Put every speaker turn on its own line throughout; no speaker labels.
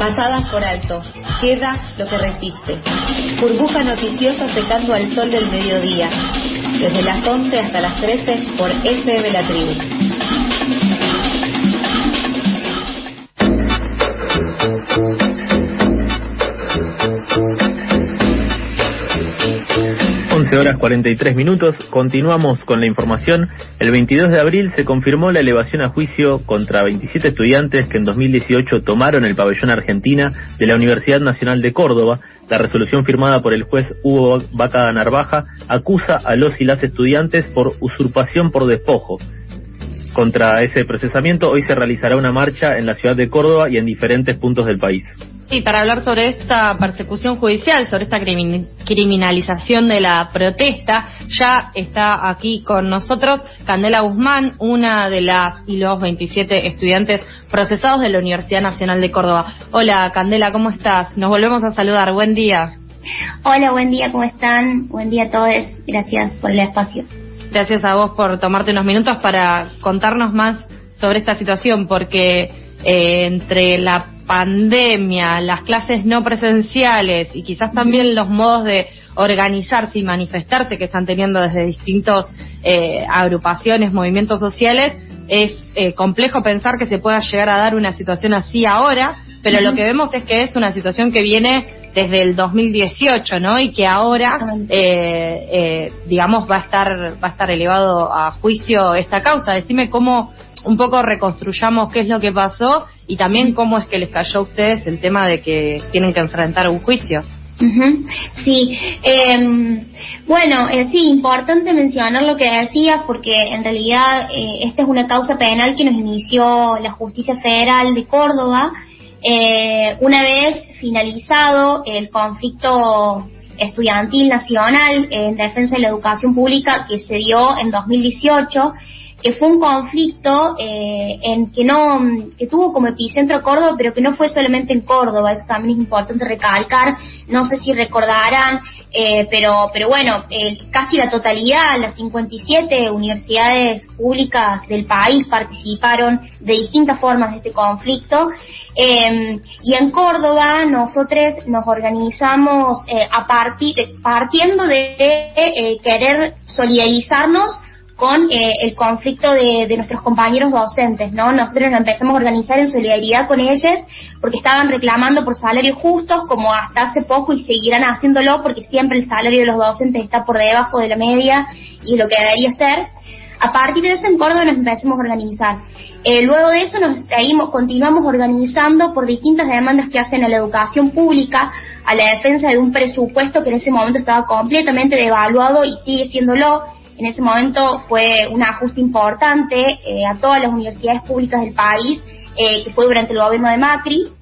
Pasadas por alto, queda lo que resiste. Burbuja noticiosa secando al sol del mediodía. Desde las 11 hasta las 13 por FM La Tribu.
11 horas 43 minutos. Continuamos con la información. El 22 de abril se confirmó la elevación a juicio contra 27 estudiantes que en 2018 tomaron el pabellón Argentina de la Universidad Nacional de Córdoba. La resolución firmada por el juez Hugo Vaca Narvaja acusa a los y las estudiantes por usurpación por despojo. Contra ese procesamiento, hoy se realizará una marcha en la ciudad de Córdoba y en diferentes puntos del país.
Sí, para hablar sobre esta persecución judicial, sobre esta criminalización de la protesta, ya está aquí con nosotros Candela Guzmán, una de las y los 27 estudiantes procesados de la Universidad Nacional de Córdoba. Hola, Candela, ¿cómo estás? Nos volvemos a saludar. Buen día.
Hola, buen día, ¿cómo están? Buen día a todos. Gracias por el espacio.
Gracias a vos por tomarte unos minutos para contarnos más sobre esta situación, porque eh, entre la pandemia, las clases no presenciales y quizás también los modos de organizarse y manifestarse que están teniendo desde distintos eh, agrupaciones, movimientos sociales, es eh, complejo pensar que se pueda llegar a dar una situación así ahora, pero lo que vemos es que es una situación que viene desde el 2018, ¿no? Y que ahora, eh, digamos, va a estar va a estar elevado a juicio esta causa. Decime cómo un poco reconstruyamos qué es lo que pasó y también cómo es que les cayó a ustedes el tema de que tienen que enfrentar un juicio.
Sí, eh, bueno, eh, sí, importante mencionar lo que decías porque en realidad eh, esta es una causa penal que nos inició la Justicia Federal de Córdoba eh, una vez finalizado el conflicto estudiantil nacional en defensa de la educación pública que se dio en 2018 que fue un conflicto eh, en que no que tuvo como epicentro Córdoba, pero que no fue solamente en Córdoba, eso también es importante recalcar. No sé si recordarán, eh, pero pero bueno, casi la totalidad, las 57 universidades públicas del país participaron de distintas formas de este conflicto. Eh, y en Córdoba nosotros nos organizamos a partir partiendo de querer solidarizarnos con eh, el conflicto de, nuestros compañeros docentes, ¿no? Nosotros nos empezamos a organizar en solidaridad con ellos porque estaban reclamando por salarios justos como hasta hace poco y seguirán haciéndolo porque siempre el salario de los docentes está por debajo de la media y lo que debería ser. A partir de eso en Córdoba nos empezamos a organizar. Eh, luego de eso nos seguimos, continuamos organizando por distintas demandas que hacen a la educación pública, a la defensa de un presupuesto que en ese momento estaba completamente devaluado y sigue siéndolo, en ese momento fue un ajuste importante eh, a todas las universidades públicas del país, eh, que fue durante el gobierno de Macri.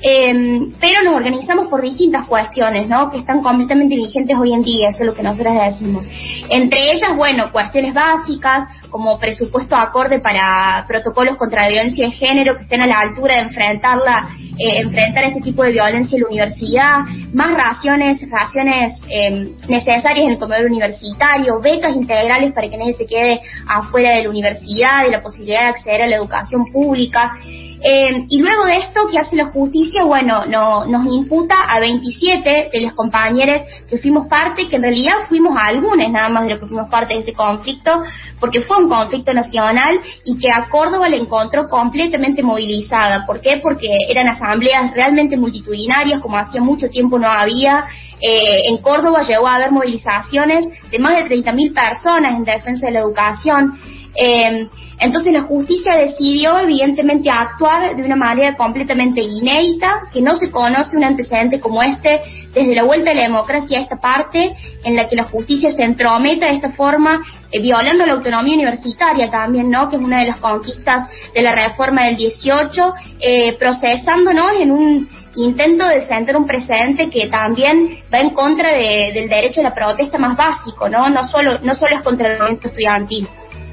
Em, pero nos organizamos por distintas cuestiones, ¿no? Que están completamente vigentes hoy en día, eso es lo que nosotros decimos. Entre ellas, bueno, cuestiones básicas, como presupuesto acorde para protocolos contra la violencia de género que estén a la altura de enfrentarla, eh, enfrentar este tipo de violencia en la universidad, más raciones, raciones em, necesarias en el comedor universitario, becas integrales para que nadie se quede afuera de la universidad, de la posibilidad de acceder a la educación pública. Eh, y luego de esto, ¿qué hace la justicia? Bueno, no, nos imputa a 27 de los compañeros que fuimos parte, que en realidad fuimos a algunos nada más de los que fuimos parte de ese conflicto, porque fue un conflicto nacional y que a Córdoba le encontró completamente movilizada. ¿Por qué? Porque eran asambleas realmente multitudinarias, como hacía mucho tiempo no había. Eh, en Córdoba llegó a haber movilizaciones de más de 30.000 personas en defensa de la educación. Eh, entonces la justicia decidió evidentemente actuar de una manera completamente inédita, que no se conoce un antecedente como este desde la vuelta de la democracia a esta parte, en la que la justicia se entrometa de esta forma, eh, violando la autonomía universitaria también, ¿no? Que es una de las conquistas de la reforma del 18, eh, procesándonos en un intento de sentar un precedente que también va en contra del derecho a la protesta más básico, ¿no? No solo, no solo es contra el movimiento estudiantil.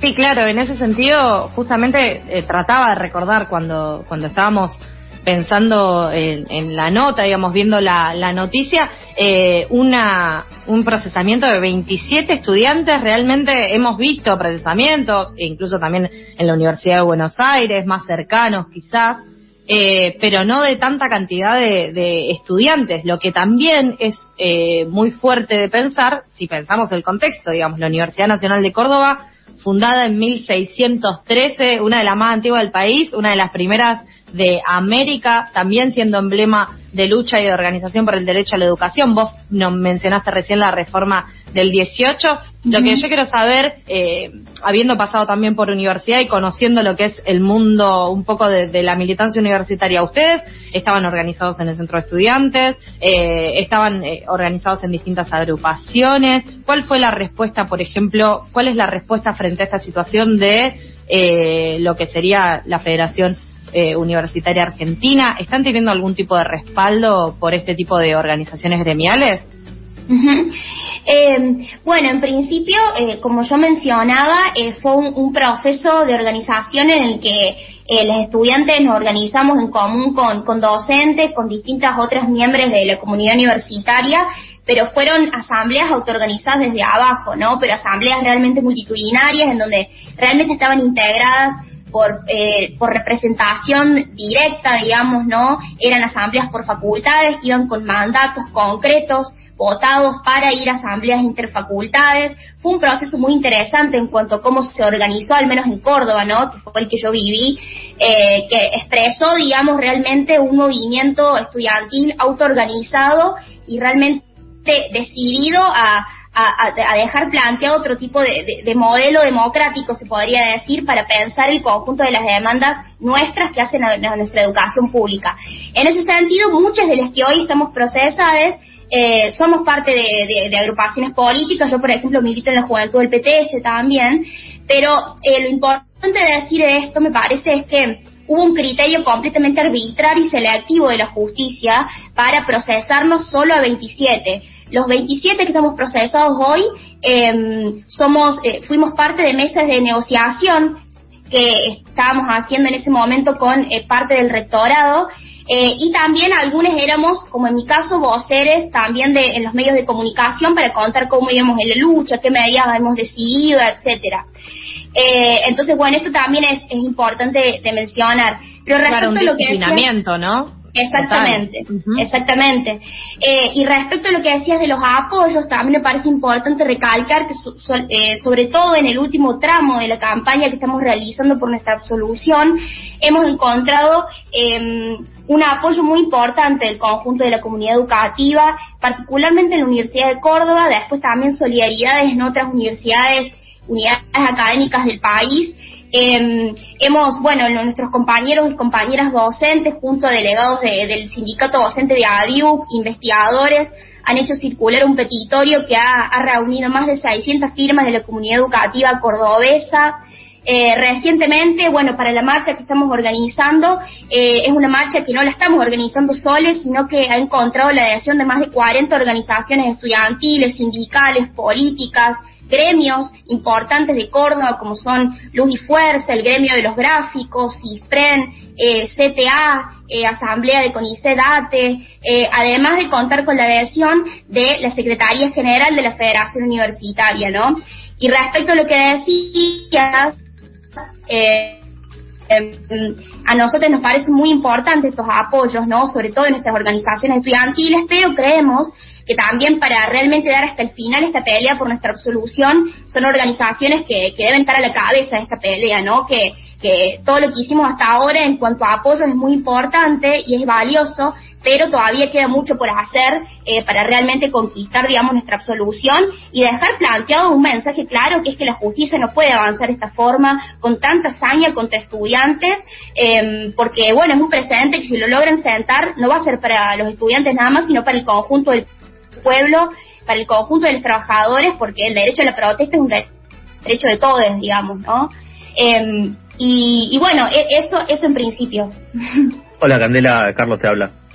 Sí, claro, en ese sentido, justamente eh, trataba de recordar cuando, cuando estábamos pensando en, la nota, digamos, viendo la, la noticia, eh, una, un procesamiento de 27 estudiantes. Realmente hemos visto procesamientos, e incluso también en la Universidad de Buenos Aires, más cercanos quizás. eh, pero no de tanta cantidad de, estudiantes, lo que también es eh, muy fuerte de pensar, si pensamos el contexto, digamos, la Universidad Nacional de Córdoba, fundada en 1613, una de las más antiguas del país, una de las primeras de América, también siendo emblema de lucha y de organización por el derecho a la educación. Vos nos mencionaste recién la reforma del 18. Lo que yo quiero saber, eh, habiendo pasado también por universidad y conociendo lo que es el mundo un poco de, la militancia universitaria, ustedes estaban organizados en el centro de estudiantes, eh, estaban eh, organizados en distintas agrupaciones. ¿Cuál fue la respuesta, por ejemplo, cuál es la respuesta frente a esta situación de lo que sería la Federación eh, Universitaria Argentina, ¿están teniendo algún tipo de respaldo por este tipo de organizaciones gremiales?
Eh, bueno, en principio, eh, como yo mencionaba, fue un, proceso de organización en el que los estudiantes nos organizamos en común con, con docentes, con distintas otras miembros de la comunidad universitaria, pero fueron asambleas autoorganizadas desde abajo, ¿no? Pero asambleas realmente multitudinarias en donde realmente estaban integradas por, eh, por representación directa, digamos, ¿no? Eran asambleas por facultades iban con mandatos concretos votados para ir a asambleas interfacultades. Fue un proceso muy interesante en cuanto a cómo se organizó, al menos en Córdoba, ¿no? Que fue el que yo viví, eh, que expresó, digamos, realmente un movimiento estudiantil autoorganizado y realmente decidido a, a, dejar planteado otro tipo de, modelo democrático, se podría decir, para pensar el conjunto de las demandas nuestras que hacen a, nuestra educación pública. En ese sentido, muchas de las que hoy estamos procesadas eh, somos parte de, agrupaciones políticas, yo por ejemplo milito en la juventud del PTS también, pero eh, lo importante de decir esto me parece es que hubo un criterio completamente arbitrario y selectivo de la justicia para procesarnos solo a 27 los 27 que estamos procesados hoy em, somos, eh, fuimos parte de mesas de negociación que estábamos haciendo en ese momento con eh, parte del rectorado eh, y también algunos éramos, como en mi caso, voceres también de, en los medios de comunicación para contar cómo íbamos en la lucha, qué medidas hemos decidido, etcétera. entonces, bueno, esto también es, importante de mencionar.
Pero respecto a lo que ¿no?
Exactamente, exactamente. Eh, y respecto a lo que decías de los apoyos, también me parece importante recalcar que eh, sobre todo en el último tramo de la campaña que estamos realizando por nuestra absolución, hemos encontrado em, un apoyo muy importante del conjunto de la comunidad educativa, particularmente en la Universidad de Córdoba, después también solidaridades en otras universidades, unidades académicas del país, eh, hemos, bueno, nuestros compañeros y compañeras docentes, junto a delegados del sindicato docente de ADIU, investigadores, han hecho circular un petitorio que ha, reunido más de 600 firmas de la comunidad educativa cordobesa. Eh, recientemente, bueno, para la marcha que estamos organizando, eh, es una marcha que no la estamos organizando soles, sino que ha encontrado la adhesión de más de 40 organizaciones estudiantiles, sindicales, políticas, gremios importantes de Córdoba, como son Luz y Fuerza, el gremio de los gráficos, CIFREN, eh, CTA, eh, Asamblea de CONICEDATE, eh, además de contar con la adhesión de la Secretaría General de la Federación Universitaria, ¿no? Y respecto a lo que decías, eh, em, a nosotros nos parece muy importante estos apoyos, ¿no? Sobre todo en nuestras organizaciones estudiantiles, pero creemos que también para realmente dar hasta el final esta pelea por nuestra absolución son organizaciones que, que deben estar a la cabeza de esta pelea, ¿no? Que, que todo lo que hicimos hasta ahora en cuanto a apoyo es muy importante y es valioso, pero todavía queda mucho por hacer eh, para realmente conquistar, digamos, nuestra absolución y dejar planteado un mensaje claro que es que la justicia no puede avanzar de esta forma con tanta hazaña contra estudiantes, eh, porque, bueno, es un precedente que si lo logran sentar no va a ser para los estudiantes nada más, sino para el conjunto del pueblo, para el conjunto de los trabajadores, porque el derecho a la protesta es un derecho de todos, digamos, ¿no? Em, y, bueno, e, eso, eso en principio.
Hola Candela, Carlos te habla.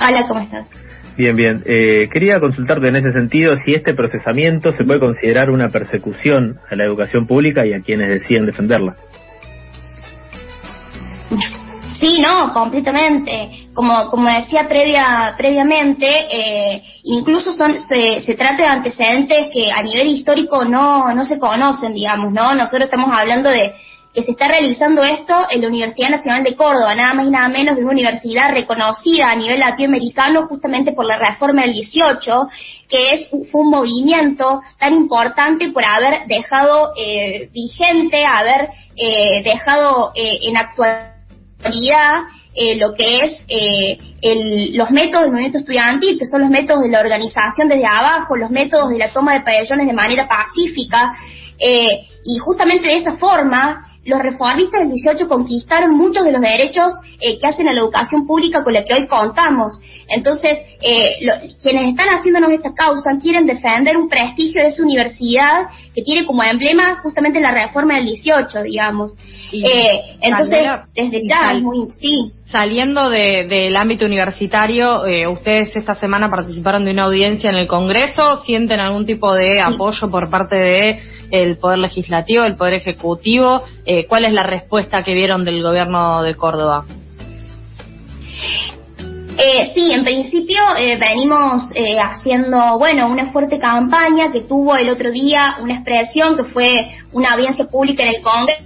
Hola, ¿cómo estás?
Bien, bien. Eh, quería consultarte en ese sentido si este procesamiento se puede considerar una persecución a la educación pública y a quienes deciden defenderla.
Sí, no, completamente. Como, como decía previa, previamente, eh, incluso son, se, se trata de antecedentes que a nivel histórico no, no se conocen, digamos, ¿no? Nosotros estamos hablando de, que se está realizando esto en la Universidad Nacional de Córdoba, nada más y nada menos de una universidad reconocida a nivel latinoamericano justamente por la reforma del 18, que es, fue un movimiento tan importante por haber dejado eh, vigente, haber eh, dejado eh, en actualidad eh, lo que es eh, el, los métodos del movimiento estudiantil, que son los métodos de la organización desde abajo, los métodos de la toma de pabellones de manera pacífica, eh, y justamente de esa forma los reformistas del 18 conquistaron muchos de los derechos eh, que hacen a la educación pública con la que hoy contamos. Entonces, eh, quienes están haciéndonos esta causa quieren defender un prestigio de esa universidad que tiene como emblema justamente la reforma del 18, digamos.
Eh, entonces, desde ya, muy, sí. Saliendo del ámbito universitario, ustedes esta semana participaron de una audiencia en el Congreso, ¿sienten algún tipo de apoyo por parte de el Poder Legislativo, el Poder Ejecutivo. Eh, ¿Cuál es la respuesta que vieron del gobierno de Córdoba?
Eh, sí, en principio eh, venimos eh, haciendo, bueno, una fuerte campaña que tuvo el otro día una expresión que fue una audiencia pública en el Congreso.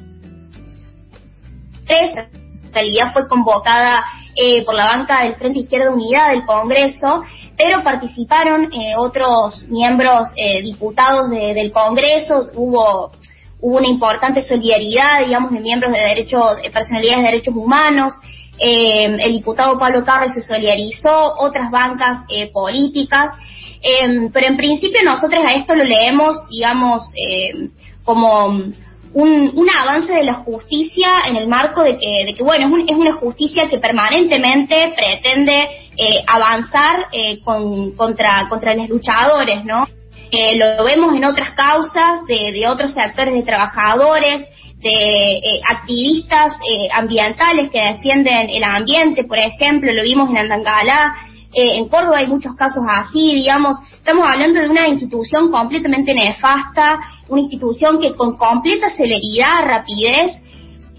Realidad fue convocada eh, por la banca del Frente Izquierda Unidad del Congreso, pero participaron eh, otros miembros eh, diputados del Congreso, hubo hubo una importante solidaridad, digamos, de miembros de derechos, de personalidades de derechos humanos. el diputado Pablo Carlos se solidarizó, otras bancas políticas, pero en principio nosotros a esto lo leemos, digamos, como un, un, avance de la justicia en el marco de que, de que bueno, es, es una justicia que permanentemente pretende eh, avanzar eh, con, contra, contra los luchadores, ¿no? Eh, lo vemos en otras causas de, de otros sectores de trabajadores, de eh, activistas eh, ambientales que defienden el ambiente, por ejemplo, lo vimos en Andangalá, eh, en Córdoba hay muchos casos así, digamos, estamos hablando de una institución completamente nefasta, una institución que con completa celeridad, rapidez,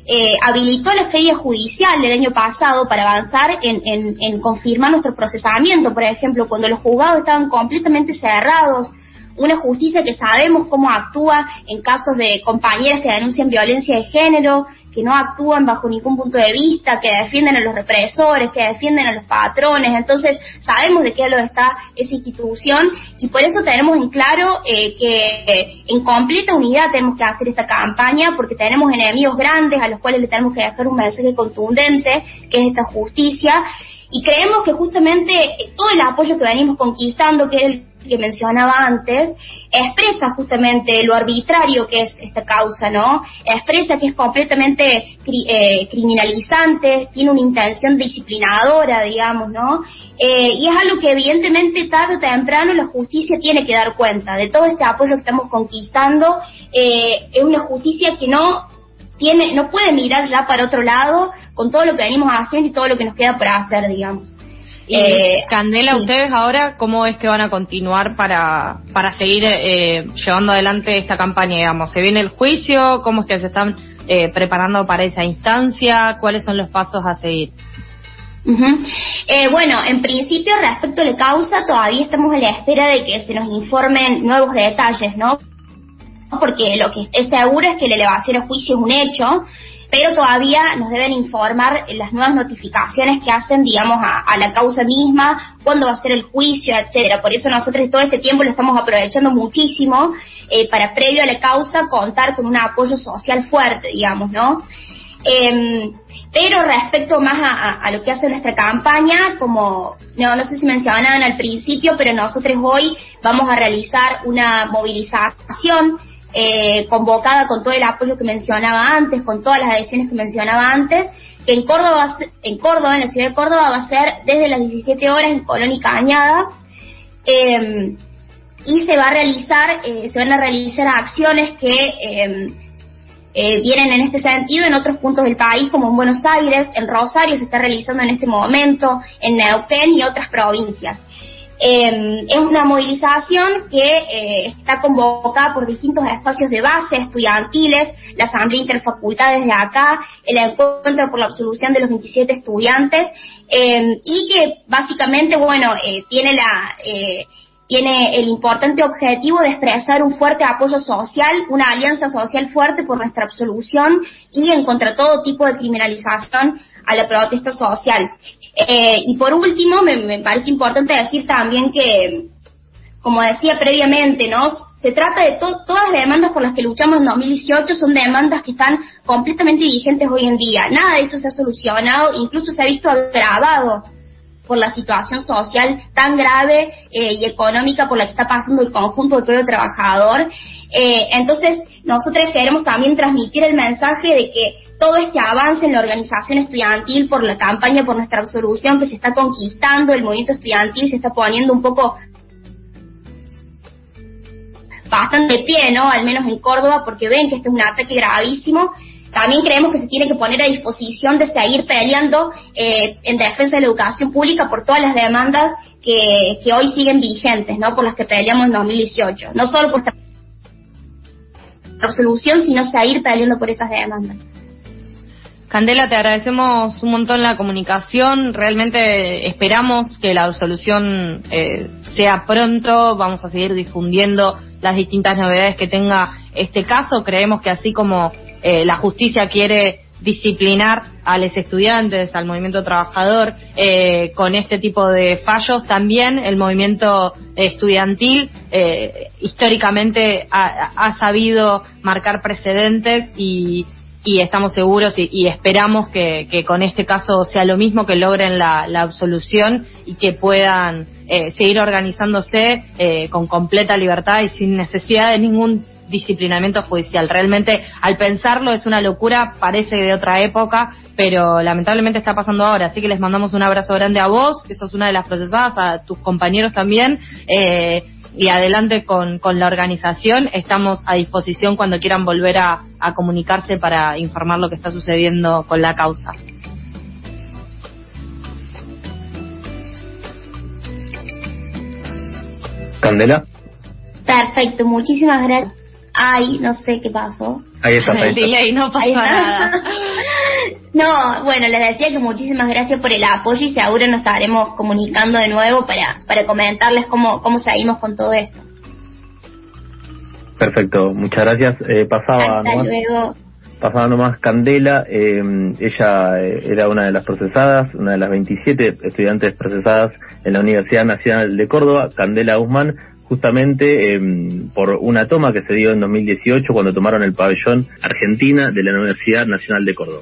eh, habilitó la feria judicial del año pasado para avanzar en, en, en confirmar nuestro procesamiento, por ejemplo, cuando los juzgados estaban completamente cerrados, una justicia que sabemos cómo actúa en casos de compañeras que denuncian violencia de género, que no actúan bajo ningún punto de vista, que defienden a los represores, que defienden a los patrones. Entonces, sabemos de qué lado está esa institución y por eso tenemos en claro eh, que en completa unidad tenemos que hacer esta campaña porque tenemos enemigos grandes a los cuales le tenemos que dejar un mensaje contundente, que es esta justicia. Y creemos que justamente todo el apoyo que venimos conquistando, que es el que mencionaba antes, expresa justamente lo arbitrario que es esta causa, ¿no? Expresa que es completamente eh, criminalizante, tiene una intención disciplinadora, digamos, ¿no? Eh, y es algo que evidentemente tarde o temprano la justicia tiene que dar cuenta de todo este apoyo que estamos conquistando. Eh, es una justicia que no tiene, no puede mirar ya para otro lado con todo lo que venimos haciendo y todo lo que nos queda por hacer, digamos.
Y eh, Candela, ustedes ahora, ¿cómo es que van a continuar para, para seguir eh, llevando adelante esta campaña, digamos? ¿Se viene el juicio? ¿Cómo es que se están eh, preparando para esa instancia? ¿Cuáles son los pasos a seguir?
eh, bueno, en principio, respecto a la causa, todavía estamos a la espera de que se nos informen nuevos detalles, ¿no? Porque lo que es seguro es que la elevación a juicio es un hecho, pero todavía nos deben informar las nuevas notificaciones que hacen, digamos, a, la causa misma, cuándo va a ser el juicio, etcétera. Por eso nosotros todo este tiempo lo estamos aprovechando muchísimo eh, para previo a la causa contar con un apoyo social fuerte, digamos, ¿no? Eh, pero respecto más a, a, lo que hace nuestra campaña, como no, no sé si mencionaban al principio, pero nosotros hoy vamos a realizar una movilización eh, convocada con todo el apoyo que mencionaba antes, con todas las adhesiones que mencionaba antes, que en Córdoba, en Córdoba, en la ciudad de Córdoba, va a ser desde las 17 horas en Colón y Cañada. Eh, y se va a realizar, eh, se van a realizar acciones que em, eh, vienen en este sentido en otros puntos del país, como en Buenos Aires, en Rosario se está realizando en este momento, en Neuquén y otras provincias. Eh, es una movilización que eh, está convocada por distintos espacios de base estudiantiles, la Asamblea Interfacultades desde acá, el encuentro por la absolución de los 27 estudiantes, eh, y que básicamente, bueno, eh, tiene la tiene el importante objetivo de expresar un fuerte apoyo social, una alianza social fuerte por nuestra absolución y en contra todo tipo de criminalización a la protesta social. Eh, y por último, me, parece importante decir también que, como decía previamente, ¿no? Se trata de todas las demandas por las que luchamos en 2018 son demandas que están completamente vigentes hoy en día. Nada de eso se ha solucionado, incluso se ha visto agravado por la situación social tan grave eh, y económica por la que está pasando el conjunto del pueblo trabajador. Eh, entonces, nosotros queremos también transmitir el mensaje de que todo este avance en la organización estudiantil por la campaña por nuestra absolución que se está conquistando, el movimiento estudiantil se está poniendo un poco bastante pie, ¿no? Al menos en Córdoba, porque ven que este es un ataque gravísimo también creemos que se tiene que poner a disposición de seguir peleando eh, en defensa de la educación pública por todas las demandas que, que hoy siguen vigentes, ¿no? Por las que peleamos en 2018. No solo por esta resolución, sino seguir peleando por esas demandas.
Candela, te agradecemos un montón la comunicación. Realmente esperamos que la absolución eh, sea pronto. Vamos a seguir difundiendo las distintas novedades que tenga este caso. Creemos que así como eh, la justicia quiere disciplinar a los estudiantes, al movimiento trabajador, eh, con este tipo de fallos. También el movimiento estudiantil eh, históricamente ha, sabido marcar precedentes y, estamos seguros y, esperamos que, con este caso sea lo mismo, que logren la, absolución y que puedan seguir organizándose con completa libertad y sin necesidad de ningún disciplinamiento judicial. Realmente, al pensarlo, es una locura, parece de otra época, pero lamentablemente está pasando ahora. Así que les mandamos un abrazo grande a vos, que sos una de las procesadas, a tus compañeros también. Eh, y adelante con, con, la organización. Estamos a disposición cuando quieran volver a, a comunicarse para informar lo que está sucediendo con la causa.
Candela.
Perfecto, muchísimas gracias. Ay, no sé qué pasó.
Ahí está,
ahí no pasó nada.
no, bueno, les decía que muchísimas gracias por el apoyo y seguro nos estaremos comunicando de nuevo para, para comentarles cómo, cómo seguimos con todo esto.
Perfecto, muchas gracias. Eh, pasaba
Hasta nomás, luego.
Pasaba nomás Candela, eh, ella eh, era una de las procesadas, una de las 27 estudiantes procesadas en la Universidad Nacional de Córdoba, Candela Guzmán justamente em, por una toma que se dio en 2018 cuando tomaron el pabellón Argentina de la Universidad Nacional de Córdoba.